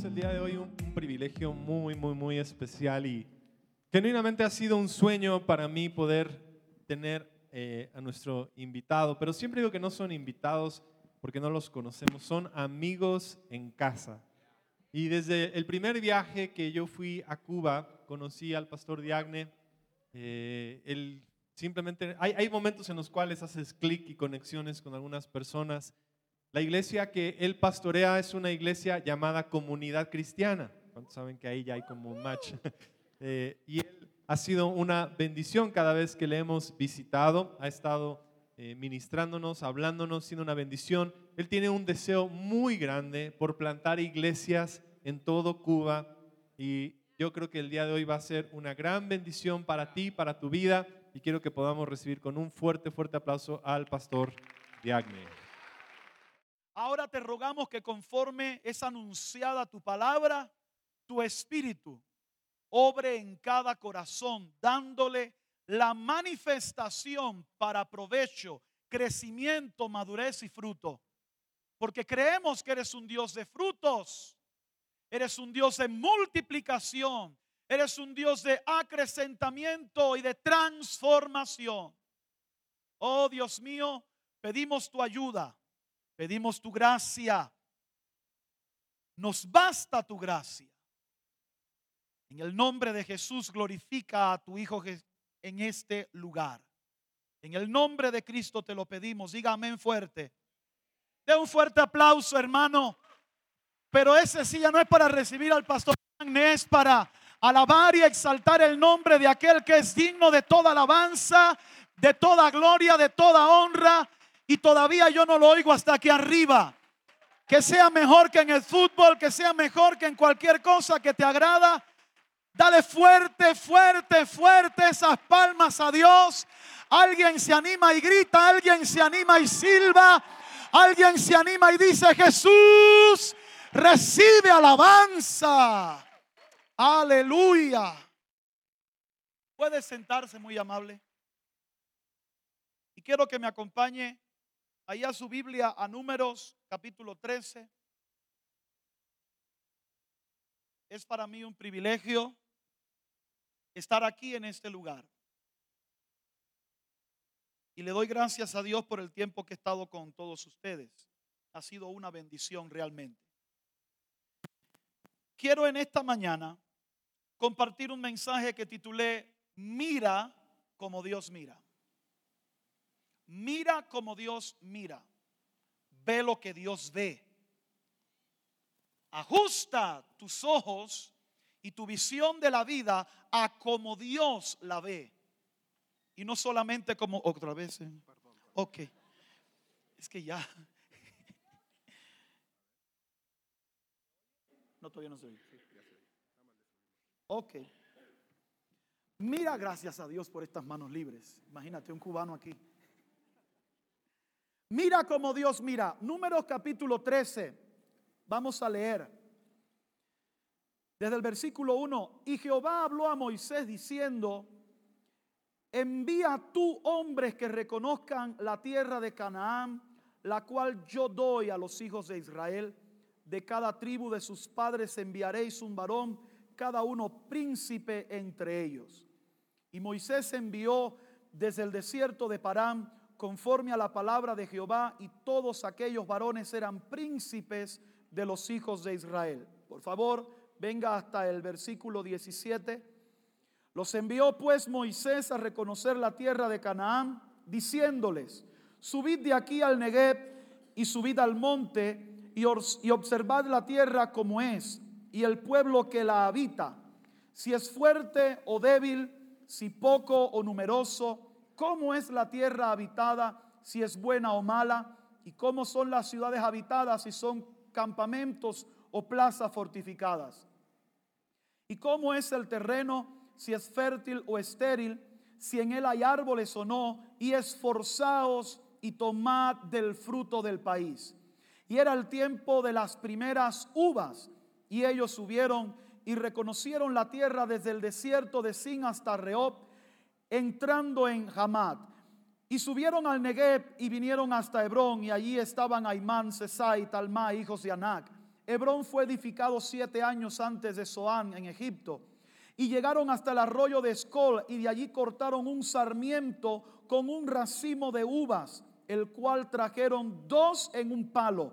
tenemos el día de hoy un, privilegio muy, muy, muy especial y genuinamente ha sido un sueño para mí poder tener eh, a nuestro invitado, pero siempre digo que no son invitados porque no los conocemos, son amigos en casa. Y desde el primer viaje que yo fui a Cuba, conocí al pastor Diagne. Eh, él simplemente, hay, hay momentos en los cuales haces clic y conexiones con algunas personas. La iglesia que él pastorea es una iglesia llamada Comunidad Cristiana. ¿Cuántos saben que ahí ya hay como un match? Eh, y él ha sido una bendición cada vez que le hemos visitado. Ha estado eh, ministrándonos, hablándonos, siendo una bendición. Él tiene un deseo muy grande por plantar iglesias en todo Cuba y yo creo que el día de hoy va a ser una gran bendición para ti, para tu vida y quiero que podamos recibir con un fuerte, fuerte aplauso al pastor Diagne. Ahora te rogamos que conforme es anunciada tu palabra, tu espíritu obre en cada corazón, dándole la manifestación para provecho, crecimiento, madurez y fruto. Porque creemos que eres un Dios de frutos, eres un Dios de multiplicación, eres un Dios de acrecentamiento y de transformación. Oh Dios mío, pedimos tu ayuda, pedimos tu gracia. Nos basta tu gracia. En el nombre de Jesús glorifica a tu Hijo en este lugar. En el nombre de Cristo te lo pedimos. Diga amén fuerte. De un fuerte aplauso, hermano. Pero ese sí ya no es para recibir al pastor, es para alabar y exaltar el nombre de aquel que es digno de toda alabanza, de toda gloria, de toda honra. Y todavía yo no lo oigo hasta aquí arriba. Que sea mejor que en el fútbol, que sea mejor que en cualquier cosa que te agrada. Dale fuerte, fuerte, fuerte esas palmas a Dios. Alguien se anima y grita, alguien se anima y silba, alguien se anima y dice, Jesús, recibe alabanza. Aleluya. Puede sentarse muy amable. Y quiero que me acompañe ahí a su Biblia a números capítulo 13. Es para mí un privilegio estar aquí en este lugar. Y le doy gracias a Dios por el tiempo que he estado con todos ustedes. Ha sido una bendición realmente. Quiero en esta mañana compartir un mensaje que titulé Mira como Dios mira. Mira como Dios mira. Ve lo que Dios ve. Ajusta tus ojos y tu visión de la vida a como Dios la ve. Y no solamente como otra vez. ¿eh? Ok. Es que ya. No, todavía no se Ok. Mira, gracias a Dios por estas manos libres. Imagínate un cubano aquí. Mira como Dios mira. Números capítulo 13. Vamos a leer. Desde el versículo 1, y Jehová habló a Moisés diciendo, envía tú hombres que reconozcan la tierra de Canaán, la cual yo doy a los hijos de Israel. De cada tribu de sus padres enviaréis un varón, cada uno príncipe entre ellos. Y Moisés envió desde el desierto de Parán conforme a la palabra de Jehová, y todos aquellos varones eran príncipes de los hijos de Israel. Por favor, venga hasta el versículo 17. Los envió pues Moisés a reconocer la tierra de Canaán, diciéndoles, subid de aquí al Negev y subid al monte y, y observad la tierra como es y el pueblo que la habita, si es fuerte o débil, si poco o numeroso, cómo es la tierra habitada, si es buena o mala, y cómo son las ciudades habitadas, si son campamentos o plazas fortificadas y cómo es el terreno, si es fértil o estéril, si en él hay árboles o no, y esforzaos y tomad del fruto del país. Y era el tiempo de las primeras uvas, y ellos subieron y reconocieron la tierra desde el desierto de Sin hasta Rehob, entrando en Hamad. Y subieron al Negev y vinieron hasta Hebrón, y allí estaban Aimán, Sesai, Talmá, hijos de Anac Hebrón fue edificado siete años antes de Zoán en Egipto. Y llegaron hasta el arroyo de Escol y de allí cortaron un sarmiento con un racimo de uvas, el cual trajeron dos en un palo,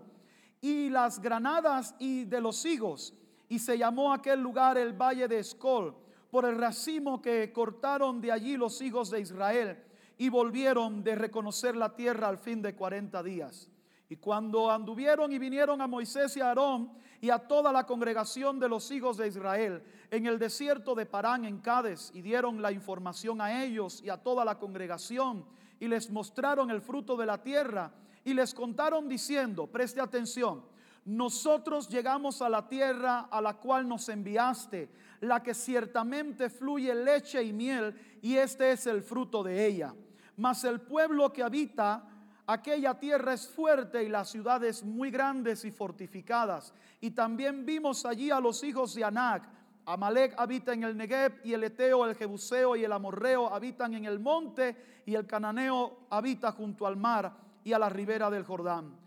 y las granadas y de los higos. Y se llamó aquel lugar el valle de Escol, por el racimo que cortaron de allí los hijos de Israel, y volvieron de reconocer la tierra al fin de cuarenta días. Y cuando anduvieron y vinieron a Moisés y a Aarón y a toda la congregación de los hijos de Israel en el desierto de Parán en Cádiz y dieron la información a ellos y a toda la congregación y les mostraron el fruto de la tierra y les contaron diciendo, preste atención, nosotros llegamos a la tierra a la cual nos enviaste, la que ciertamente fluye leche y miel y este es el fruto de ella. Mas el pueblo que habita aquella tierra es fuerte y las ciudades muy grandes y fortificadas. Y también vimos allí a los hijos de Anac. Amalek habita en el Negev y el Eteo, el Jebuseo y el Amorreo habitan en el monte y el Cananeo habita junto al mar y a la ribera del Jordán.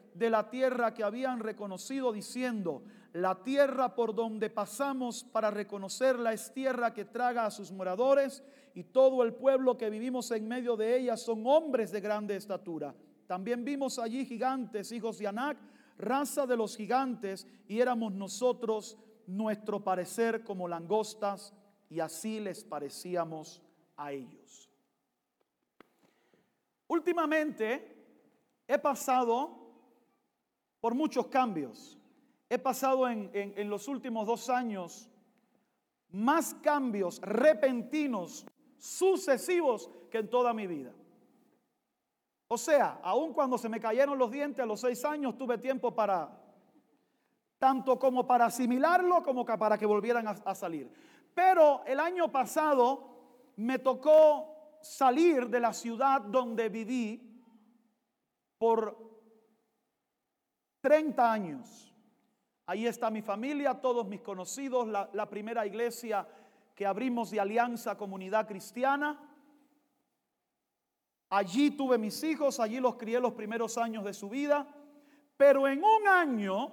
de la tierra que habían reconocido, diciendo, la tierra por donde pasamos para reconocerla es tierra que traga a sus moradores y todo el pueblo que vivimos en medio de ella son hombres de grande estatura. También vimos allí gigantes, hijos de Anac, raza de los gigantes, y éramos nosotros, nuestro parecer, como langostas y así les parecíamos a ellos. Últimamente he pasado por muchos cambios. He pasado en, en, los últimos dos años más cambios repentinos, sucesivos que en toda mi vida. O sea, aun cuando se me cayeron los dientes a los seis años, tuve tiempo para, tanto como para asimilarlo como para que volvieran a, a salir. Pero el año pasado me tocó salir de la ciudad donde viví por 30 años. Ahí está mi familia, todos mis conocidos, la, primera iglesia que abrimos de Alianza Comunidad Cristiana. Allí tuve mis hijos, allí los crié los primeros años de su vida. Pero en un año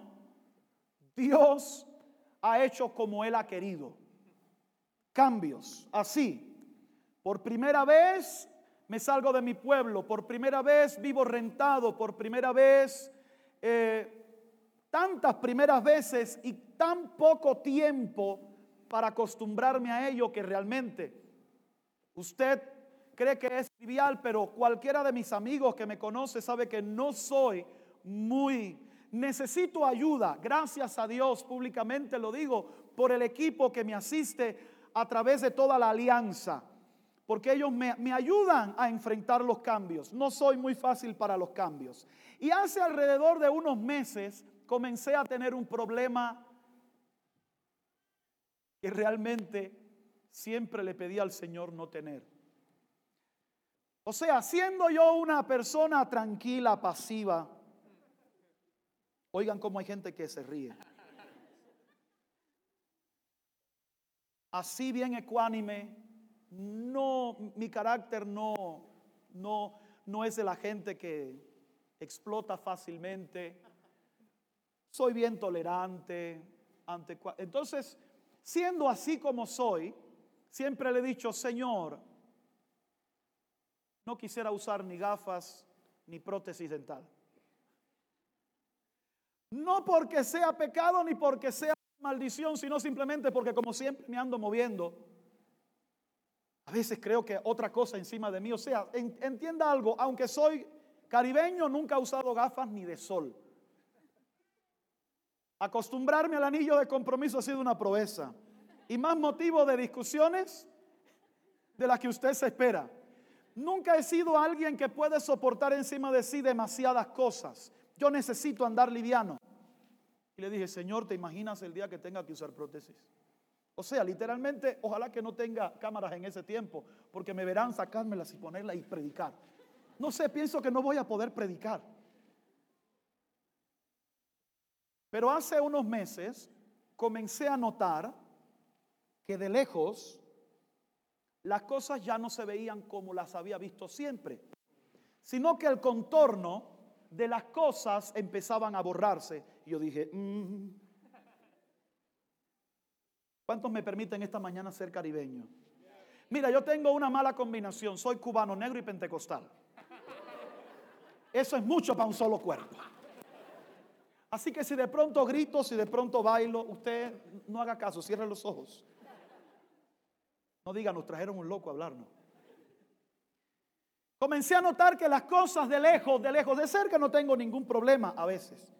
Dios ha hecho como Él ha querido cambios. Así, por primera vez me salgo de mi pueblo, por primera vez vivo rentado, por primera vez, eh, tantas primeras veces y tan poco tiempo para acostumbrarme a ello que realmente usted cree que es trivial, pero cualquiera de mis amigos que me conoce sabe que no soy muy... Necesito ayuda, gracias a Dios, públicamente lo digo, por el equipo que me asiste a través de toda la alianza, porque ellos me, ayudan a enfrentar los cambios. No soy muy fácil para los cambios. Y hace alrededor de unos meses comencé a tener un problema que realmente siempre le pedí al Señor no tener. O sea, siendo yo una persona tranquila, pasiva, oigan cómo hay gente que se ríe. así bien ecuánime, no, mi carácter no, no, no es de la gente que explota fácilmente. Soy bien tolerante. Ante, entonces, siendo así como soy, siempre le he dicho, Señor, no quisiera usar ni gafas ni prótesis dental. No porque sea pecado ni porque sea maldición, sino simplemente porque como siempre me ando moviendo, a veces creo que otra cosa encima de mí. O sea, entienda algo, aunque soy caribeño, nunca he usado gafas ni de sol. Acostumbrarme al anillo de compromiso ha sido una proeza. Y más motivo de discusiones de las que usted se espera. Nunca he sido alguien que puede soportar encima de sí demasiadas cosas. Yo necesito andar liviano. Y le dije, Señor, ¿te imaginas el día que tenga que usar prótesis? O sea, literalmente, ojalá que no tenga cámaras en ese tiempo, porque me verán sacármelas y ponerlas y predicar. No sé, pienso que no voy a poder predicar. Pero hace unos meses comencé a notar que de lejos las cosas ya no se veían como las había visto siempre, sino que el contorno de las cosas empezaban a borrarse. Y yo dije, mm". ¿Cuántos me permiten esta mañana ser caribeño? Mira, yo tengo una mala combinación, soy cubano, negro y pentecostal. Eso es mucho para un solo cuerpo. Así que si de pronto grito, si de pronto bailo, usted no haga caso, cierre los ojos. No diga, nos trajeron un loco a hablarnos. Comencé a notar que las cosas de lejos, de lejos, de cerca no tengo ningún problema a veces.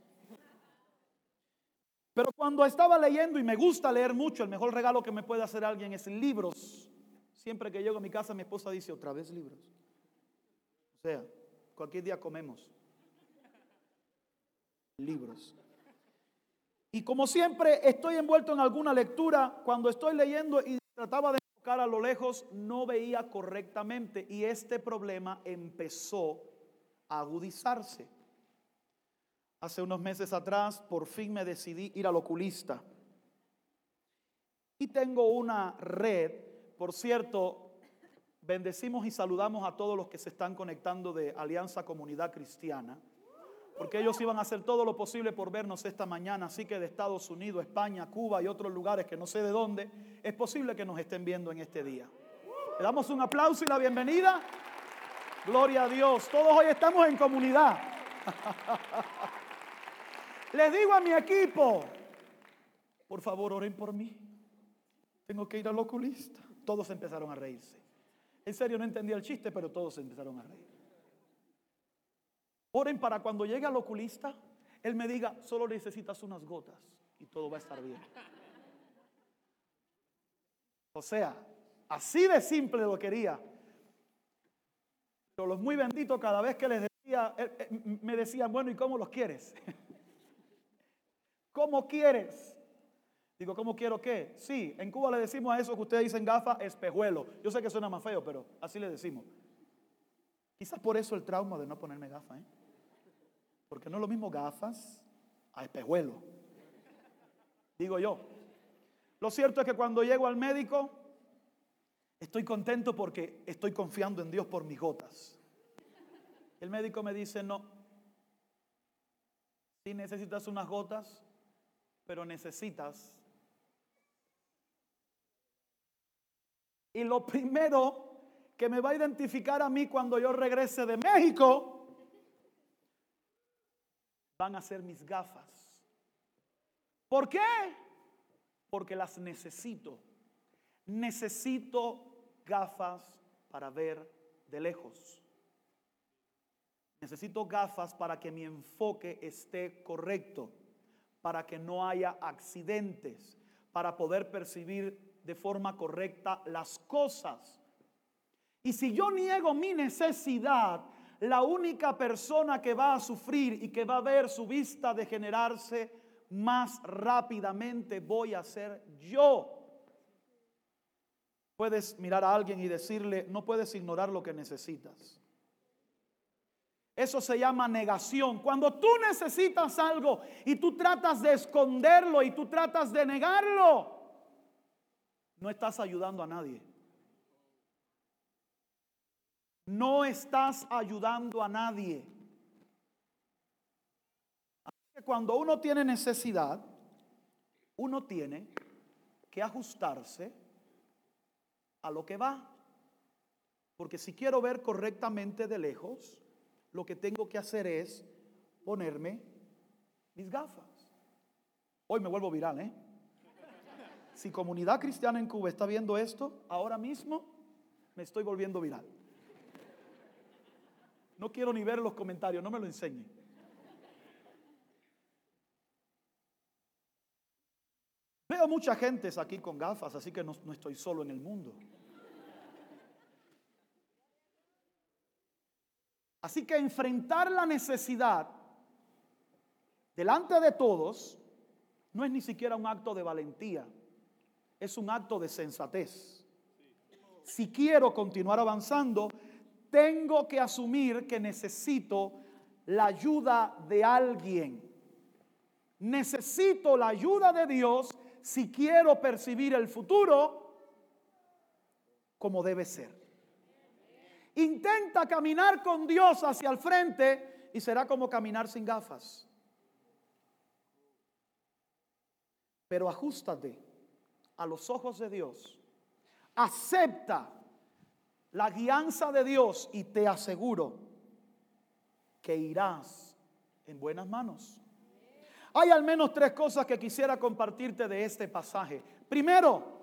Pero cuando estaba leyendo y me gusta leer mucho, el mejor regalo que me puede hacer alguien es libros. Siempre que llego a mi casa mi esposa dice, otra vez libros. O sea, cualquier día comemos libros. Y como siempre estoy envuelto en alguna lectura, cuando estoy leyendo y trataba de enfocar a lo lejos, no veía correctamente y este problema empezó a agudizarse. Hace unos meses atrás, por fin me decidí ir al oculista. Y tengo una red, por cierto, bendecimos y saludamos a todos los que se están conectando de Alianza Comunidad Cristiana porque ellos iban a hacer todo lo posible por vernos esta mañana, así que de Estados Unidos, España, Cuba y otros lugares que no sé de dónde, es posible que nos estén viendo en este día. Le damos un aplauso y la bienvenida. Gloria a Dios. Todos hoy estamos en comunidad. Les digo a mi equipo, por favor oren por mí. Tengo que ir al oculista. Todos empezaron a reírse. En serio no entendía el chiste, pero todos empezaron a reír. Oren para cuando llegue al oculista, él me diga, solo necesitas unas gotas y todo va a estar bien. O sea, así de simple lo quería. Pero los muy benditos cada vez que les decía, eh, me decían, bueno, ¿y cómo los quieres? ¿Cómo quieres? Digo, ¿cómo quiero qué? Sí, en Cuba le decimos a eso que ustedes dicen gafa, espejuelo. Yo sé que suena más feo, pero así le decimos. Quizás por eso el trauma de no ponerme gafa, ¿eh? Porque no es lo mismo gafas a espejuelo. Digo yo. Lo cierto es que cuando llego al médico, estoy contento porque estoy confiando en Dios por mis gotas. El médico me dice, no, si necesitas unas gotas, pero necesitas. Y lo primero que me va a identificar a mí cuando yo regrese de México van a ser mis gafas. ¿Por qué? Porque las necesito. Necesito gafas para ver de lejos. Necesito gafas para que mi enfoque esté correcto, para que no haya accidentes, para poder percibir de forma correcta las cosas. Y si yo niego mi necesidad, la única persona que va a sufrir y que va a ver su vista degenerarse más rápidamente voy a ser yo. Puedes mirar a alguien y decirle, no puedes ignorar lo que necesitas. Eso se llama negación. Cuando tú necesitas algo y tú tratas de esconderlo y tú tratas de negarlo, no estás ayudando a nadie no estás ayudando a nadie. cuando uno tiene necesidad, uno tiene que ajustarse a lo que va. Porque si quiero ver correctamente de lejos, lo que tengo que hacer es ponerme mis gafas. Hoy me vuelvo viral, ¿eh? Si comunidad cristiana en Cuba está viendo esto, ahora mismo me estoy volviendo viral. No quiero ni ver los comentarios, no me lo enseñe. Veo mucha gente aquí con gafas, así que no, no estoy solo en el mundo. Así que enfrentar la necesidad delante de todos no es ni siquiera un acto de valentía, es un acto de sensatez. Si quiero continuar avanzando, tengo que asumir que necesito la ayuda de alguien. Necesito la ayuda de Dios si quiero percibir el futuro como debe ser. Intenta caminar con Dios hacia el frente y será como caminar sin gafas. Pero ajustate a los ojos de Dios. Acepta la guianza de Dios y te aseguro que irás en buenas manos. Hay al menos tres cosas que quisiera compartirte de este pasaje. Primero,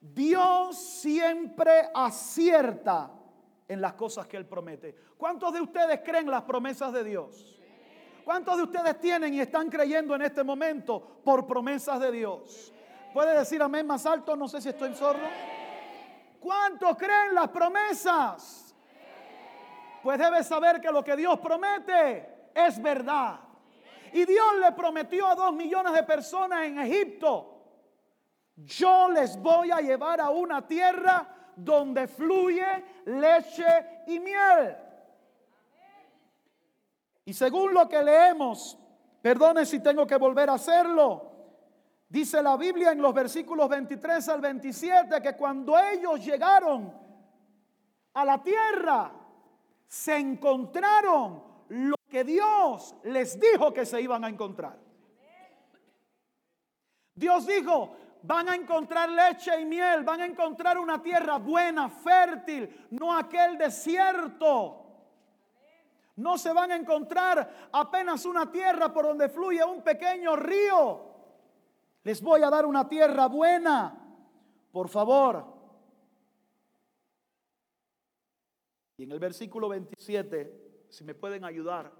Dios siempre acierta en las cosas que Él promete. ¿Cuántos de ustedes creen las promesas de Dios? ¿Cuántos de ustedes tienen y están creyendo en este momento por promesas de Dios? ¿Puede decir amén más alto? No sé si estoy sordo. ¿Cuántos creen las promesas? Pues debes saber que lo que Dios promete es verdad. Y Dios le prometió a dos millones de personas en Egipto, yo les voy a llevar a una tierra donde fluye leche y miel. Y según lo que leemos, perdone si tengo que volver a hacerlo, dice la Biblia en los versículos 23 al 27 que cuando ellos llegaron a la tierra, se encontraron lo que Dios les dijo que se iban a encontrar. Dios dijo, van a encontrar leche y miel, van a encontrar una tierra buena, fértil, no aquel desierto. No se van a encontrar apenas una tierra por donde fluye un pequeño río. Les voy a dar una tierra buena. Por favor. Y en el versículo 27, si me pueden ayudar,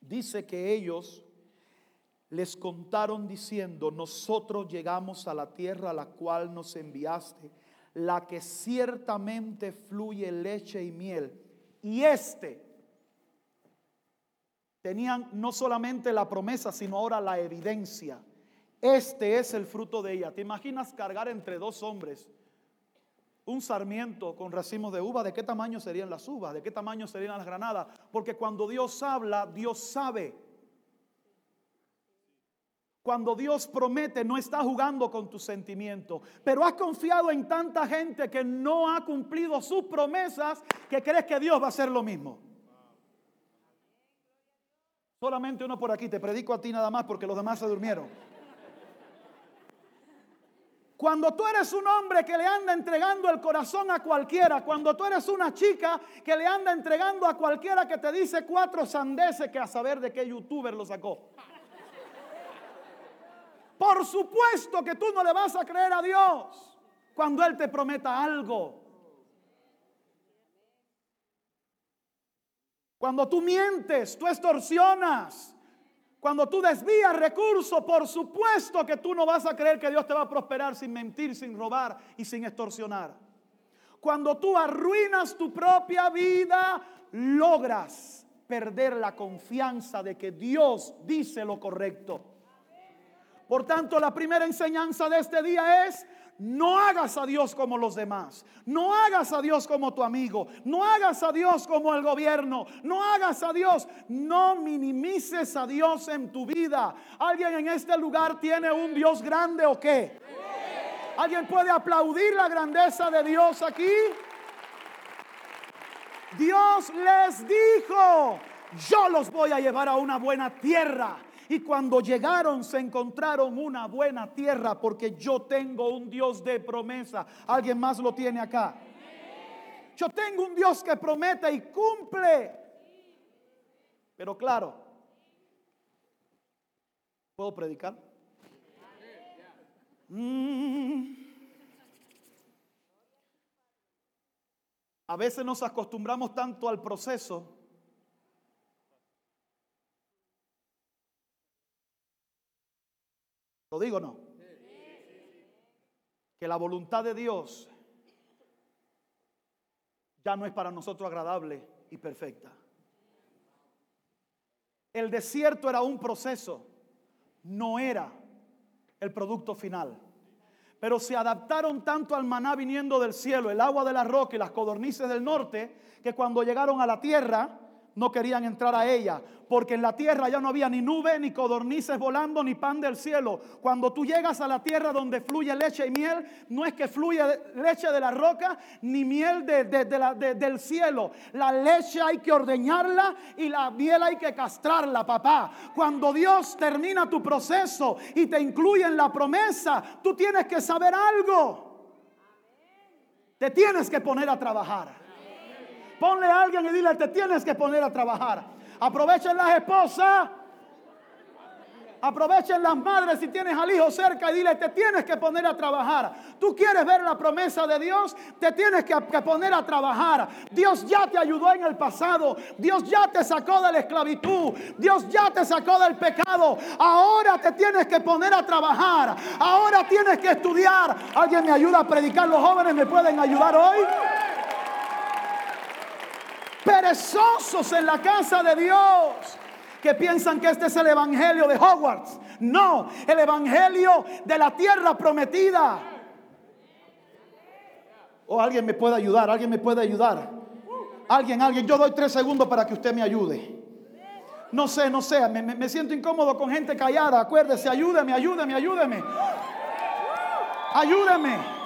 dice que ellos les contaron diciendo, nosotros llegamos a la tierra a la cual nos enviaste, la que ciertamente fluye leche y miel. Y este, tenían no solamente la promesa, sino ahora la evidencia. Este es el fruto de ella. ¿Te imaginas cargar entre dos hombres un sarmiento con racimos de uva? ¿De qué tamaño serían las uvas? ¿De qué tamaño serían las granadas? Porque cuando Dios habla, Dios sabe. Cuando Dios promete, no está jugando con tus sentimientos. Pero has confiado en tanta gente que no ha cumplido sus promesas que crees que Dios va a hacer lo mismo. Solamente uno por aquí, te predico a ti nada más porque los demás se durmieron. Cuando tú eres un hombre que le anda entregando el corazón a cualquiera, cuando tú eres una chica que le anda entregando a cualquiera que te dice cuatro sandeces que a saber de qué youtuber lo sacó. Por supuesto que tú no le vas a creer a Dios cuando Él te prometa algo. Cuando tú mientes, tú extorsionas, cuando tú desvías recursos, por supuesto que tú no vas a creer que Dios te va a prosperar sin mentir, sin robar y sin extorsionar. Cuando tú arruinas tu propia vida, logras perder la confianza de que Dios dice lo correcto. Por tanto, la primera enseñanza de este día es, no hagas a Dios como los demás. No hagas a Dios como tu amigo. No hagas a Dios como el gobierno. No hagas a Dios. No minimices a Dios en tu vida. ¿Alguien en este lugar tiene un Dios grande o qué? ¿Alguien puede aplaudir la grandeza de Dios aquí? Dios les dijo, yo los voy a llevar a una buena tierra y cuando llegaron se encontraron una buena tierra porque yo tengo un Dios de promesa. ¿Alguien más lo tiene acá? Yo tengo un Dios que promete y cumple. Pero claro, ¿puedo predicar? Mm. A veces nos acostumbramos tanto al proceso ¿Lo digo o no? Que la voluntad de Dios ya no es para nosotros agradable y perfecta. El desierto era un proceso, no era el producto final. pero se adaptaron tanto al maná viniendo del cielo, el agua de la roca y las codornices del norte, que cuando llegaron a la tierra no querían entrar a ella, porque en la tierra ya no había ni nube, ni codornices volando, ni pan del cielo. Cuando tú llegas a la tierra donde fluye leche y miel, no es que fluye leche de la roca, ni miel del cielo. La leche hay que ordeñarla y la miel hay que castrarla, papá. Cuando Dios termina tu proceso y te incluye en la promesa, tú tienes que saber algo. Te tienes que poner a trabajar. Ponle a alguien y dile, te tienes que poner a trabajar. Aprovechen las esposas. Aprovechen las madres si tienes al hijo cerca y dile, te tienes que poner a trabajar. Tú quieres ver la promesa de Dios, te tienes que, que, poner a trabajar. Dios ya te ayudó en el pasado. Dios ya te sacó de la esclavitud. Dios ya te sacó del pecado. Ahora te tienes que poner a trabajar. Ahora tienes que estudiar. ¿Alguien me ayuda a predicar? ¿Los jóvenes me pueden ayudar hoy? Perezosos en la casa de Dios que piensan que este es el evangelio de Hogwarts. No, el evangelio de la tierra prometida. O alguien me puede ayudar, alguien me puede ayudar. Alguien, alguien, yo doy tres segundos para que usted me ayude. No sé, no sé, me, me siento incómodo con gente callada. Acuérdese, ayúdeme, ayúdeme, ayúdeme. Ayúdeme.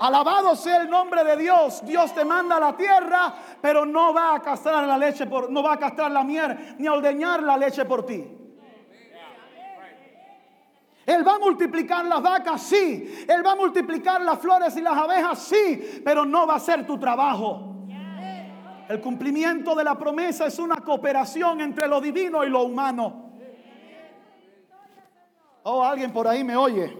Alabado sea el nombre de Dios. Dios te manda a la tierra, pero no va a castrar la leche por, no va a castrar la miel ni a ordeñar la leche por ti. Él va a multiplicar las vacas, sí. Él va a multiplicar las flores y las abejas, sí. Pero no va a ser tu trabajo. El cumplimiento de la promesa es una cooperación entre lo divino y lo humano. Oh, alguien por ahí me oye.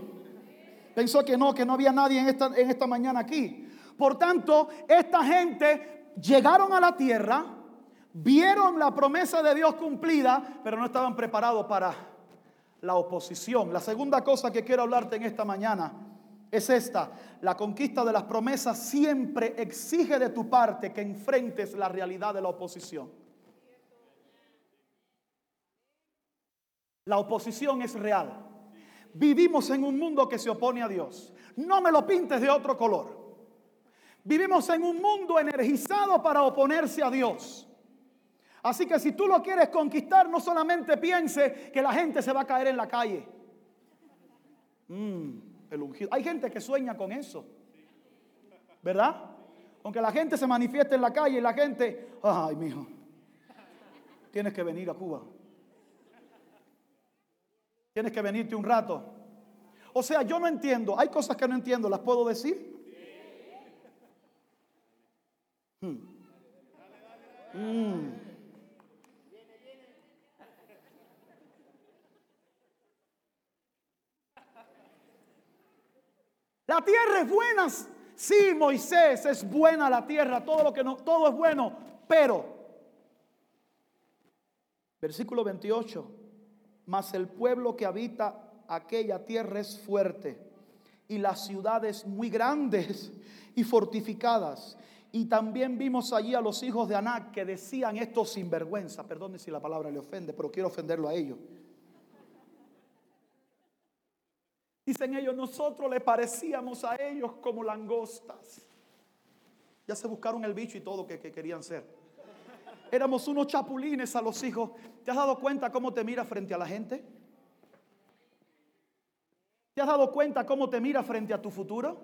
Pensó que no, que no había nadie en esta, en esta mañana aquí. Por tanto, esta gente llegaron a la tierra, vieron la promesa de Dios cumplida, pero no estaban preparados para la oposición. La segunda cosa que quiero hablarte en esta mañana es esta. La conquista de las promesas siempre exige de tu parte que enfrentes la realidad de la oposición. La oposición es real. Vivimos en un mundo que se opone a Dios. No me lo pintes de otro color. Vivimos en un mundo energizado para oponerse a Dios. Así que si tú lo quieres conquistar, no solamente piense que la gente se va a caer en la calle. Mm, Hay gente que sueña con eso. ¿Verdad? Aunque la gente se manifieste en la calle y la gente, ay, mijo, tienes que venir a Cuba. Tienes que venirte un rato. O sea, yo no entiendo. Hay cosas que no entiendo. ¿Las puedo decir? Hmm. Hmm. La tierra es buena. Sí, Moisés, es buena la tierra, todo lo que no, todo es bueno, pero versículo 28 mas el pueblo que habita aquella tierra es fuerte y las ciudades muy grandes y fortificadas. Y también vimos allí a los hijos de Anac que decían esto sinvergüenza. Perdone si la palabra le ofende, pero quiero ofenderlo a ellos. Dicen ellos, nosotros le parecíamos a ellos como langostas. Ya se buscaron el bicho y todo que, que querían ser. Éramos unos chapulines a los hijos. ¿Te has dado cuenta cómo te mira frente a la gente? ¿Te has dado cuenta cómo te mira frente a tu futuro?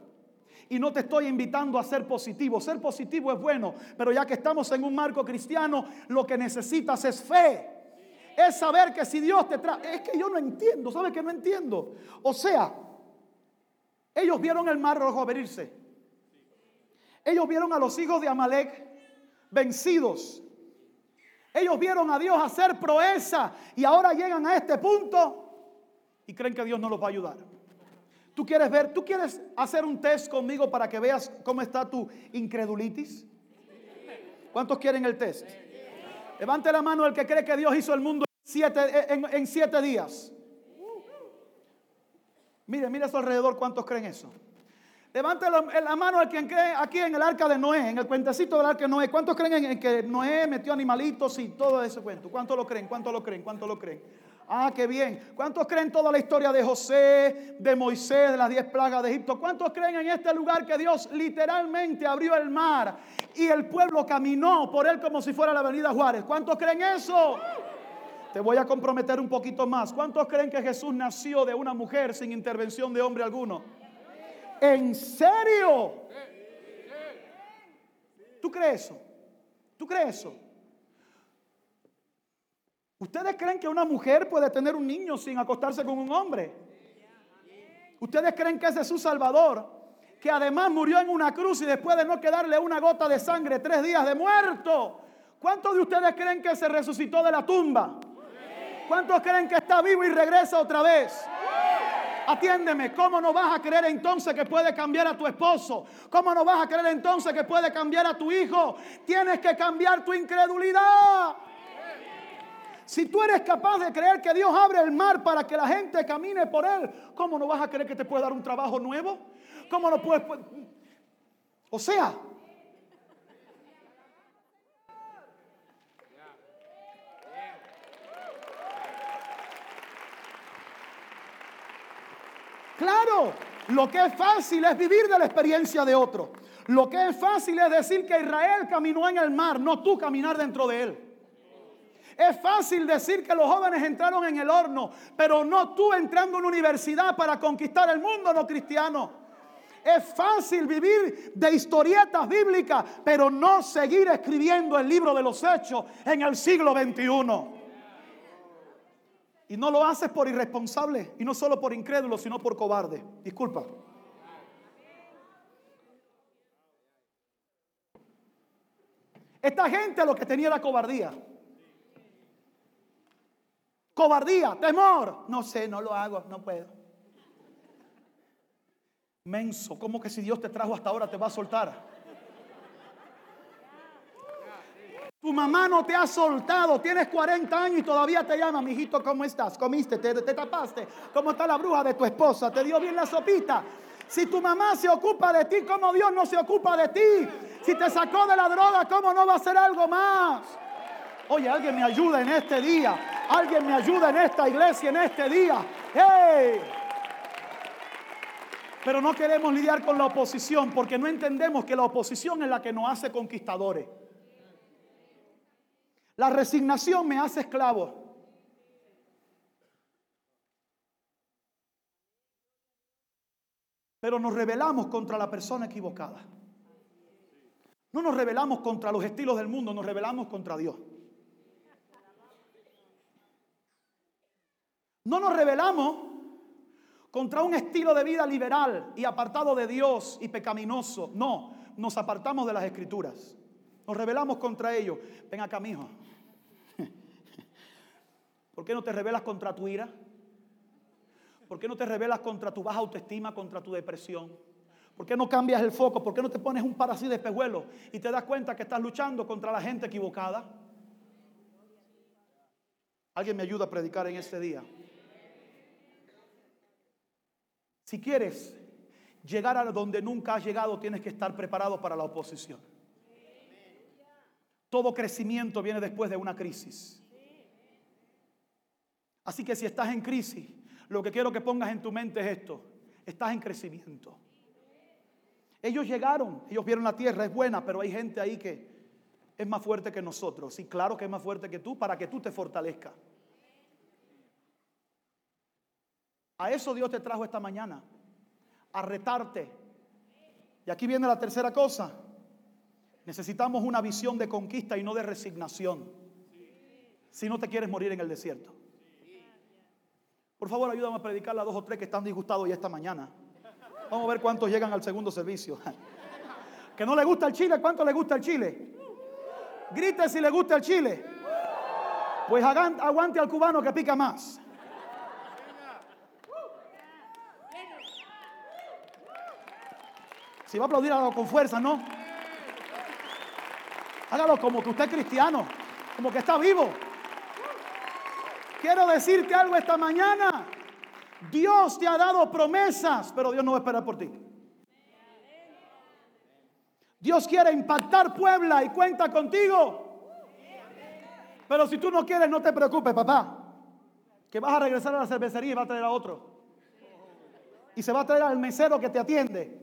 Y no te estoy invitando a ser positivo. Ser positivo es bueno, pero ya que estamos en un marco cristiano, lo que necesitas es fe. Es saber que si Dios te trae... Es que yo no entiendo, ¿sabe que no entiendo? O sea, ellos vieron el mar rojo abrirse. Ellos vieron a los hijos de Amalek vencidos. Ellos vieron a Dios hacer proeza y ahora llegan a este punto y creen que Dios no los va a ayudar. ¿Tú quieres ver? ¿Tú quieres hacer un test conmigo para que veas cómo está tu incredulitis? ¿Cuántos quieren el test? Levante la mano el que cree que Dios hizo el mundo en en siete días. Mire, mire a su alrededor cuántos creen eso. Levante la, mano el quien cree aquí en el arca de Noé, en el cuentecito del arca de Noé. ¿Cuántos creen en, que Noé metió animalitos y todo ese cuento? ¿Cuántos lo creen? ¿Cuántos lo creen? ¿Cuántos lo creen? Ah, qué bien. ¿Cuántos creen toda la historia de José, de Moisés, de las diez plagas de Egipto? ¿Cuántos creen en este lugar que Dios literalmente abrió el mar y el pueblo caminó por él como si fuera la avenida Juárez? ¿Cuántos creen eso? Te voy a comprometer un poquito más. ¿Cuántos creen que Jesús nació de una mujer sin intervención de hombre alguno? ¿En serio? ¿Tú crees eso? ¿Tú crees eso? ¿Ustedes creen que una mujer puede tener un niño sin acostarse con un hombre? ¿Ustedes creen que ese es su Salvador? Que además murió en una cruz y después de no quedarle una gota de sangre, tres días de muerto. ¿Cuántos de ustedes creen que se resucitó de la tumba? ¿Cuántos creen que está vivo y regresa otra vez? Atiéndeme, ¿cómo no vas a creer entonces que puede cambiar a tu esposo? ¿Cómo no vas a creer entonces que puede cambiar a tu hijo? Tienes que cambiar tu incredulidad. Si tú eres capaz de creer que Dios abre el mar para que la gente camine por él, ¿cómo no vas a creer que te puede dar un trabajo nuevo? ¿Cómo no puedes? O sea, Claro, lo que es fácil es vivir de la experiencia de otro. Lo que es fácil es decir que Israel caminó en el mar, no tú caminar dentro de él. Es fácil decir que los jóvenes entraron en el horno, pero no tú entrando en una universidad para conquistar el mundo no cristiano. Es fácil vivir de historietas bíblicas, pero no seguir escribiendo el libro de los hechos en el siglo XXI. Y no lo haces por irresponsable, y no solo por incrédulo, sino por cobarde. Disculpa. Esta gente lo que tenía era cobardía. Cobardía, temor. No sé, no lo hago, no puedo. Menso, ¿cómo que si Dios te trajo hasta ahora te va a soltar? Tu mamá no te ha soltado, tienes 40 años y todavía te llama, mijito, ¿cómo estás? ¿Comiste? ¿Te, ¿Te, tapaste? ¿Cómo está la bruja de tu esposa? ¿Te dio bien la sopita? Si tu mamá se ocupa de ti, ¿cómo Dios no se ocupa de ti? Si te sacó de la droga, ¿cómo no va a hacer algo más? Oye, alguien me ayuda en este día. Alguien me ayuda en esta iglesia en este día. ¡Hey! Pero no queremos lidiar con la oposición porque no entendemos que la oposición es la que nos hace conquistadores. La resignación me hace esclavo. Pero nos rebelamos contra la persona equivocada. No nos rebelamos contra los estilos del mundo, nos rebelamos contra Dios. No nos rebelamos contra un estilo de vida liberal y apartado de Dios y pecaminoso. No, nos apartamos de las escrituras. Nos rebelamos contra ellos. Ven acá, mijo. ¿Por qué no te rebelas contra tu ira? ¿Por qué no te rebelas contra tu baja autoestima, contra tu depresión? ¿Por qué no cambias el foco? ¿Por qué no te pones un par así de espejuelo y te das cuenta que estás luchando contra la gente equivocada? ¿Alguien me ayuda a predicar en este día? Si quieres llegar a donde nunca has llegado, tienes que estar preparado para la oposición. Todo crecimiento viene después de una crisis. Así que si estás en crisis, lo que quiero que pongas en tu mente es esto. Estás en crecimiento. Ellos llegaron, ellos vieron la tierra, es buena, pero hay gente ahí que es más fuerte que nosotros. Sí, claro que es más fuerte que tú para que tú te fortalezcas. A eso Dios te trajo esta mañana, a retarte. Y aquí viene la tercera cosa. Necesitamos una visión de conquista y no de resignación. Si no te quieres morir en el desierto. Por favor, ayúdame a predicar a dos o tres que están disgustados ya esta mañana. Vamos a ver cuántos llegan al segundo servicio. Que no le gusta el chile, ¿cuánto le gusta el chile? Grite si le gusta el chile. Pues aguante al cubano que pica más. Si va a aplaudir, hágalo con fuerza, ¿no? Hágalo como que usted es cristiano, como que está vivo. Quiero decirte algo esta mañana. Dios te ha dado promesas, pero Dios no va a esperar por ti. Dios quiere impactar Puebla y cuenta contigo. Pero si tú no quieres, no te preocupes, papá. que vas a regresar a la cervecería y va a traer a otro. Y se va a traer al mesero que te atiende.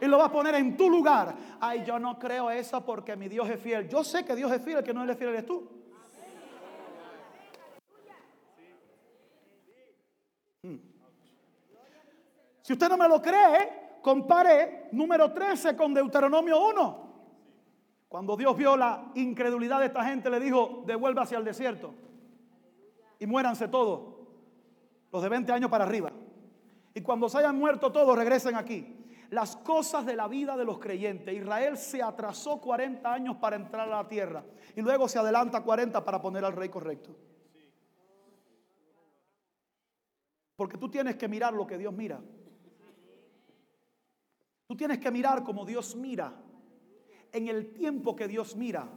Y lo va a poner en tu lugar. Ay, yo no creo eso porque mi Dios es fiel. Yo sé que Dios es fiel, el que no es fiel eres tú. Si usted no me lo cree, compare número 13 con Deuteronomio 1. Cuando Dios vio la incredulidad de esta gente, le dijo, devuélvase al desierto y muéranse todos, los de 20 años para arriba. Y cuando se hayan muerto todos, regresen aquí. Las cosas de la vida de los creyentes. Israel se atrasó 40 años para entrar a la tierra y luego se adelanta 40 para poner al rey correcto. Porque tú tienes que mirar lo que Dios mira. Tú tienes que mirar como Dios mira, en el tiempo que Dios mira,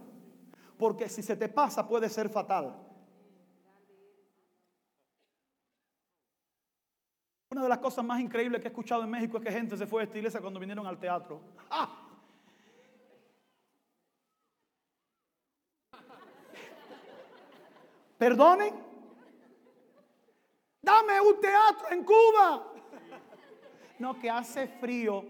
porque si se te pasa puede ser fatal. Una de las cosas más increíbles que he escuchado en México es que gente se fue de esta iglesia cuando vinieron al teatro. ¡Ah! Perdonen. Dame un teatro en Cuba. No, que hace frío.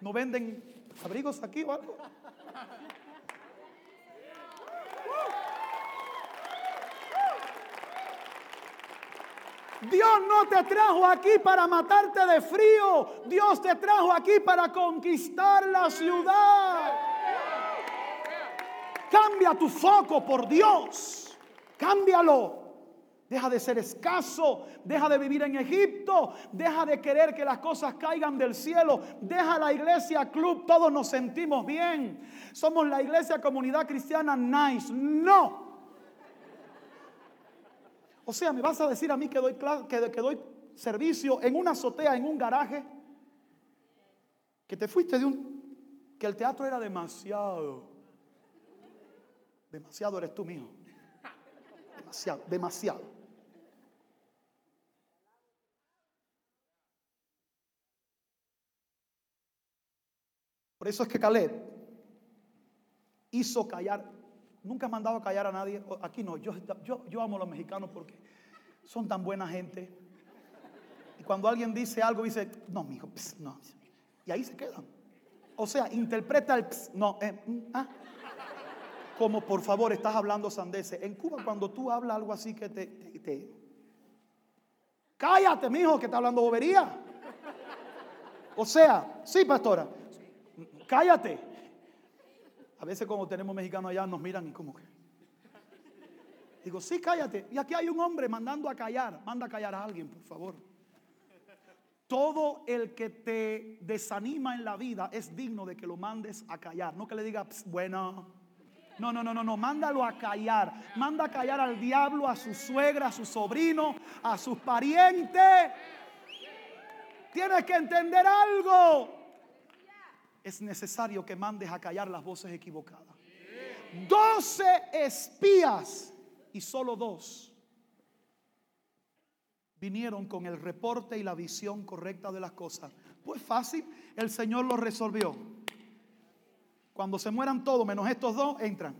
¿No venden abrigos aquí o algo? Dios no te trajo aquí para matarte de frío. Dios te trajo aquí para conquistar la ciudad. Cambia tu foco por Dios. Cámbialo. Deja de ser escaso, deja de vivir en Egipto, deja de querer que las cosas caigan del cielo, deja la iglesia club, todos nos sentimos bien. Somos la iglesia comunidad cristiana nice. No, o sea, ¿me vas a decir a mí que doy, que, que doy servicio en una azotea, en un garaje? Que te fuiste de un... que el teatro era demasiado. Demasiado eres tú, mío. Demasiado, demasiado. Por eso es que Caleb hizo callar Nunca he mandado a callar a nadie. Aquí no, yo, yo, yo amo a los mexicanos porque son tan buena gente. Y cuando alguien dice algo, dice, no, mijo, no. Y ahí se quedan. O sea, interpreta el no. Eh, mm, ah. Como por favor estás hablando sandeces. En Cuba, cuando tú hablas algo así que te, te, te cállate, mijo, que está hablando bobería. O sea, sí, pastora, cállate. A veces como tenemos mexicanos allá nos miran y como que... Digo, sí, cállate. Y aquí hay un hombre mandando a callar. Manda a callar a alguien, por favor. Todo el que te desanima en la vida es digno de que lo mandes a callar. No que le digas, bueno. No, no, no, no, no. Mándalo a callar. Manda a callar al diablo, a su suegra, a su sobrino, a sus parientes. Tienes que entender algo es necesario que mandes a callar las voces equivocadas. Doce espías y solo dos vinieron con el reporte y la visión correcta de las cosas. Pues fácil, el Señor lo resolvió. Cuando se mueran todos, menos estos dos, entran.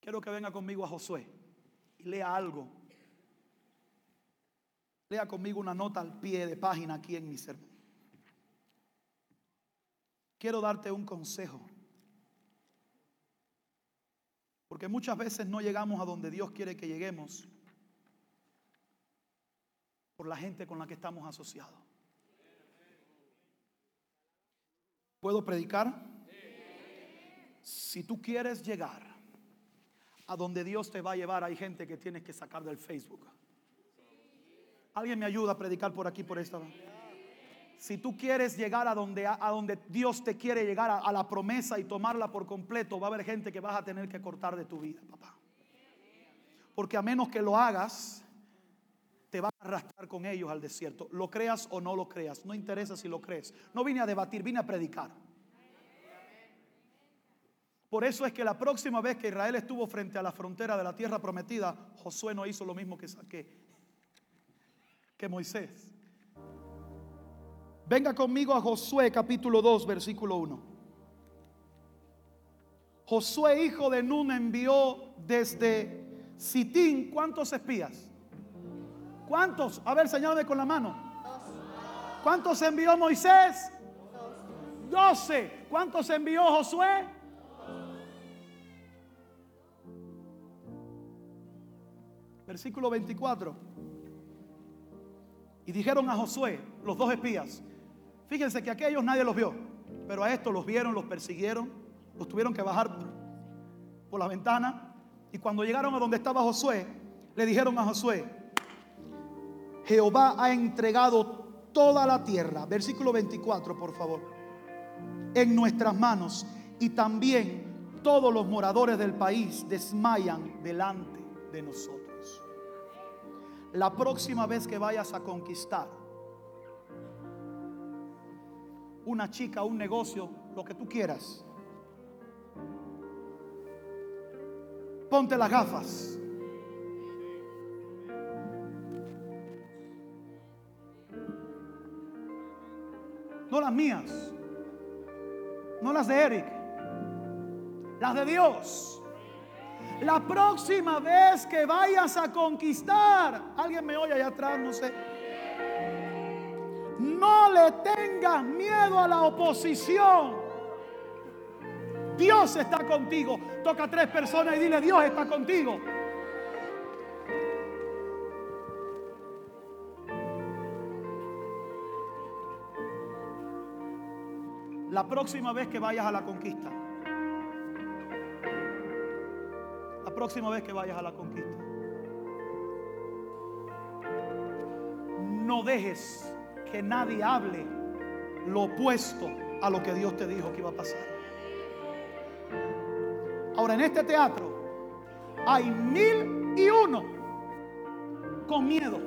Quiero que venga conmigo a Josué y lea algo Lea conmigo una nota al pie de página aquí en mi sermón. Quiero darte un consejo. Porque muchas veces no llegamos a donde Dios quiere que lleguemos por la gente con la que estamos asociados. ¿Puedo predicar? Si tú quieres llegar a donde Dios te va a llevar, hay gente que tienes que sacar del Facebook. Alguien me ayuda a predicar por aquí, por esta. Si tú quieres llegar a donde, a donde Dios te quiere llegar, a, a la promesa y tomarla por completo, va a haber gente que vas a tener que cortar de tu vida, papá. Porque a menos que lo hagas, te va a arrastrar con ellos al desierto. Lo creas o no lo creas, no interesa si lo crees. No vine a debatir, vine a predicar. Por eso es que la próxima vez que Israel estuvo frente a la frontera de la tierra prometida, Josué no hizo lo mismo que, que, que Moisés. Venga conmigo a Josué capítulo 2, versículo 1. Josué, hijo de Nun, envió desde Sitín, ¿cuántos espías? ¿Cuántos? A ver, señálame con la mano. ¿Cuántos envió Moisés? Doce. ¿Cuántos envió Josué? Versículo 24. Y dijeron a Josué, los dos espías, fíjense que aquellos nadie los vio, pero a estos los vieron, los persiguieron, los tuvieron que bajar por la ventana. Y cuando llegaron a donde estaba Josué, le dijeron a Josué, Jehová ha entregado toda la tierra, versículo 24 por favor, en nuestras manos y también todos los moradores del país desmayan delante de nosotros. La próxima vez que vayas a conquistar una chica, un negocio, lo que tú quieras, ponte las gafas. Mías, no las de Eric, las de Dios. La próxima vez que vayas a conquistar, alguien me oye allá atrás, no sé. No le tengas miedo a la oposición. Dios está contigo. Toca a tres personas y dile, Dios está contigo. La próxima vez que vayas a la conquista. La próxima vez que vayas a la conquista. No dejes que nadie hable lo opuesto a lo que Dios te dijo que iba a pasar. Ahora en este teatro hay mil y uno con miedo.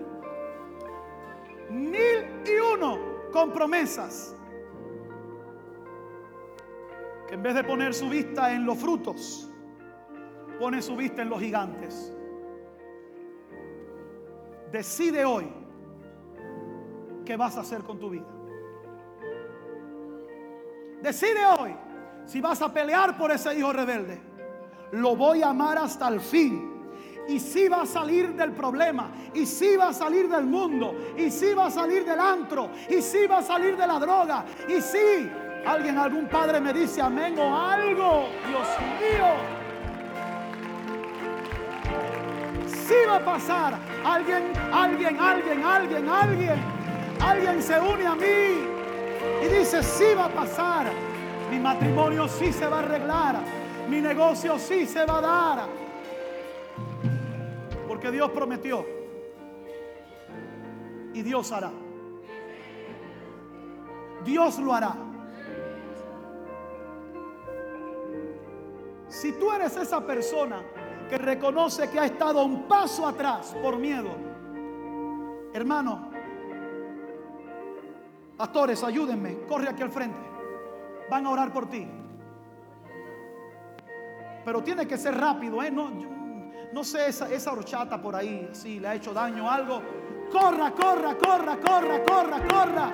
Mil y uno con promesas. En vez de poner su vista en los frutos, pone su vista en los gigantes. Decide hoy qué vas a hacer con tu vida. Decide hoy si vas a pelear por ese hijo rebelde. Lo voy a amar hasta el fin. Y si va a salir del problema. Y si va a salir del mundo. Y si va a salir del antro. Y si va a salir de la droga. Y si alguien, algún padre me dice amén o algo. Dios mío. Si va a pasar. Alguien, alguien, alguien, alguien, alguien. Alguien se une a mí y dice, sí va a pasar. Mi matrimonio sí se va a arreglar. Mi negocio sí se va a dar. Porque Dios prometió. Y Dios hará. Dios lo hará. Si tú eres esa persona que reconoce que ha estado un paso atrás por miedo, hermano, Pastores, ayúdenme. Corre aquí al frente. Van a orar por ti. Pero tiene que ser rápido, ¿eh? No, no sé, esa, esa horchata por ahí, si le ha hecho daño o algo. Corra, corra, corra, corra, corra, corra.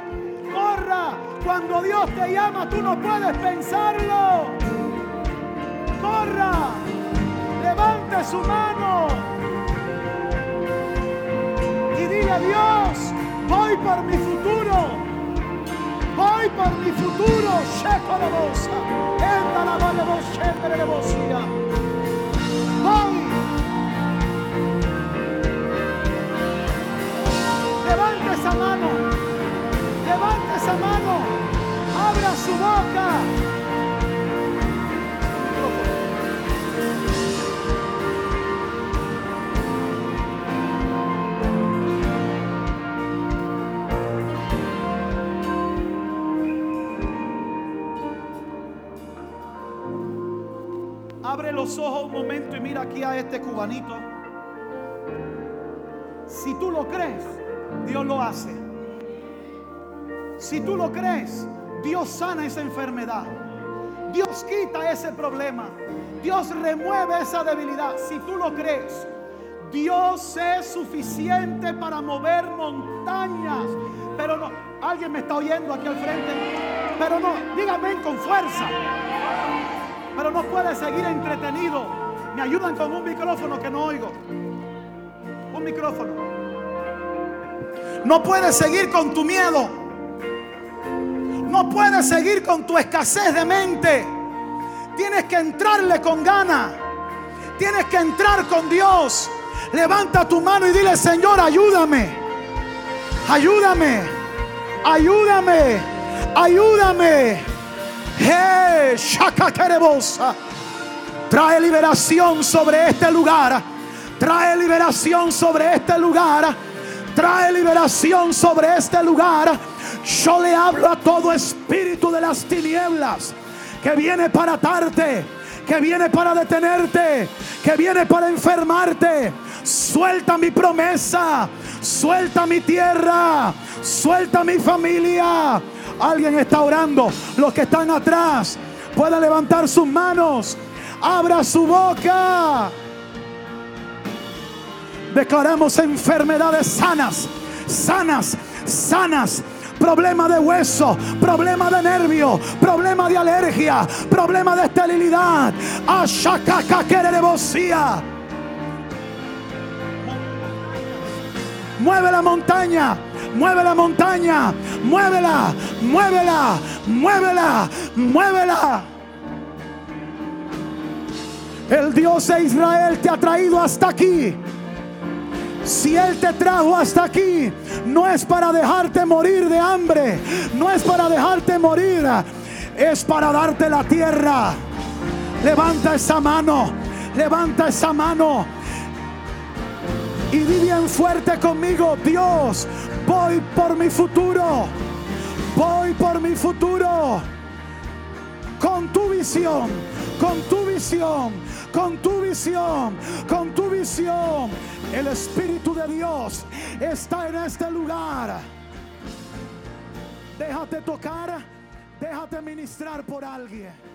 Corra. Cuando Dios te llama, tú no puedes pensarlo. Corra. Levante su mano. Y dile a Dios, voy por mi futuro. Voy por mi futuro. Voy. Levante esa mano. Levante esa mano. Abra su boca. Abre los ojos un momento y mira aquí a este cubanito. Si tú lo crees, Dios lo hace. Si tú lo crees, Dios sana esa enfermedad. Dios quita ese problema. Dios remueve esa debilidad. Si tú lo crees, Dios es suficiente para mover montañas. Pero no, alguien me está oyendo aquí al frente. Pero no, dígame con fuerza. Pero no puedes seguir entretenido. Me ayudan con un micrófono que no oigo. Un micrófono. No puedes seguir con tu miedo. No puedes seguir con tu escasez de mente. Tienes que entrarle con ganas. Tienes que entrar con Dios. Levanta tu mano y dile, Señor, ayúdame. Ayúdame. Ayúdame. Ayúdame. Trae liberación sobre este lugar. Trae liberación sobre este lugar. Trae liberación sobre este lugar. Yo le hablo a todo espíritu de las tinieblas que viene para atarte, que viene para detenerte, que viene para enfermarte. Suelta mi promesa, suelta mi tierra, suelta mi familia. Alguien está orando. Los que están atrás pueden levantar sus manos. Abra su boca. Declaramos enfermedades sanas, sanas, sanas. Problema de hueso, problema de nervio, problema de alergia, problema de esterilidad. Mueve la montaña, mueve la montaña, muévela, muévela, muévela, muévela. El Dios de Israel te ha traído hasta aquí. Si Él te trajo hasta aquí, no es para dejarte morir de hambre, no es para dejarte morir, es para darte la tierra. Levanta esa mano, levanta esa mano. Y di bien fuerte conmigo, Dios, voy por mi futuro, voy por mi futuro. Con tu visión, con tu visión, con tu visión, con tu visión. El Espíritu de Dios está en este lugar. Déjate tocar, déjate ministrar por alguien.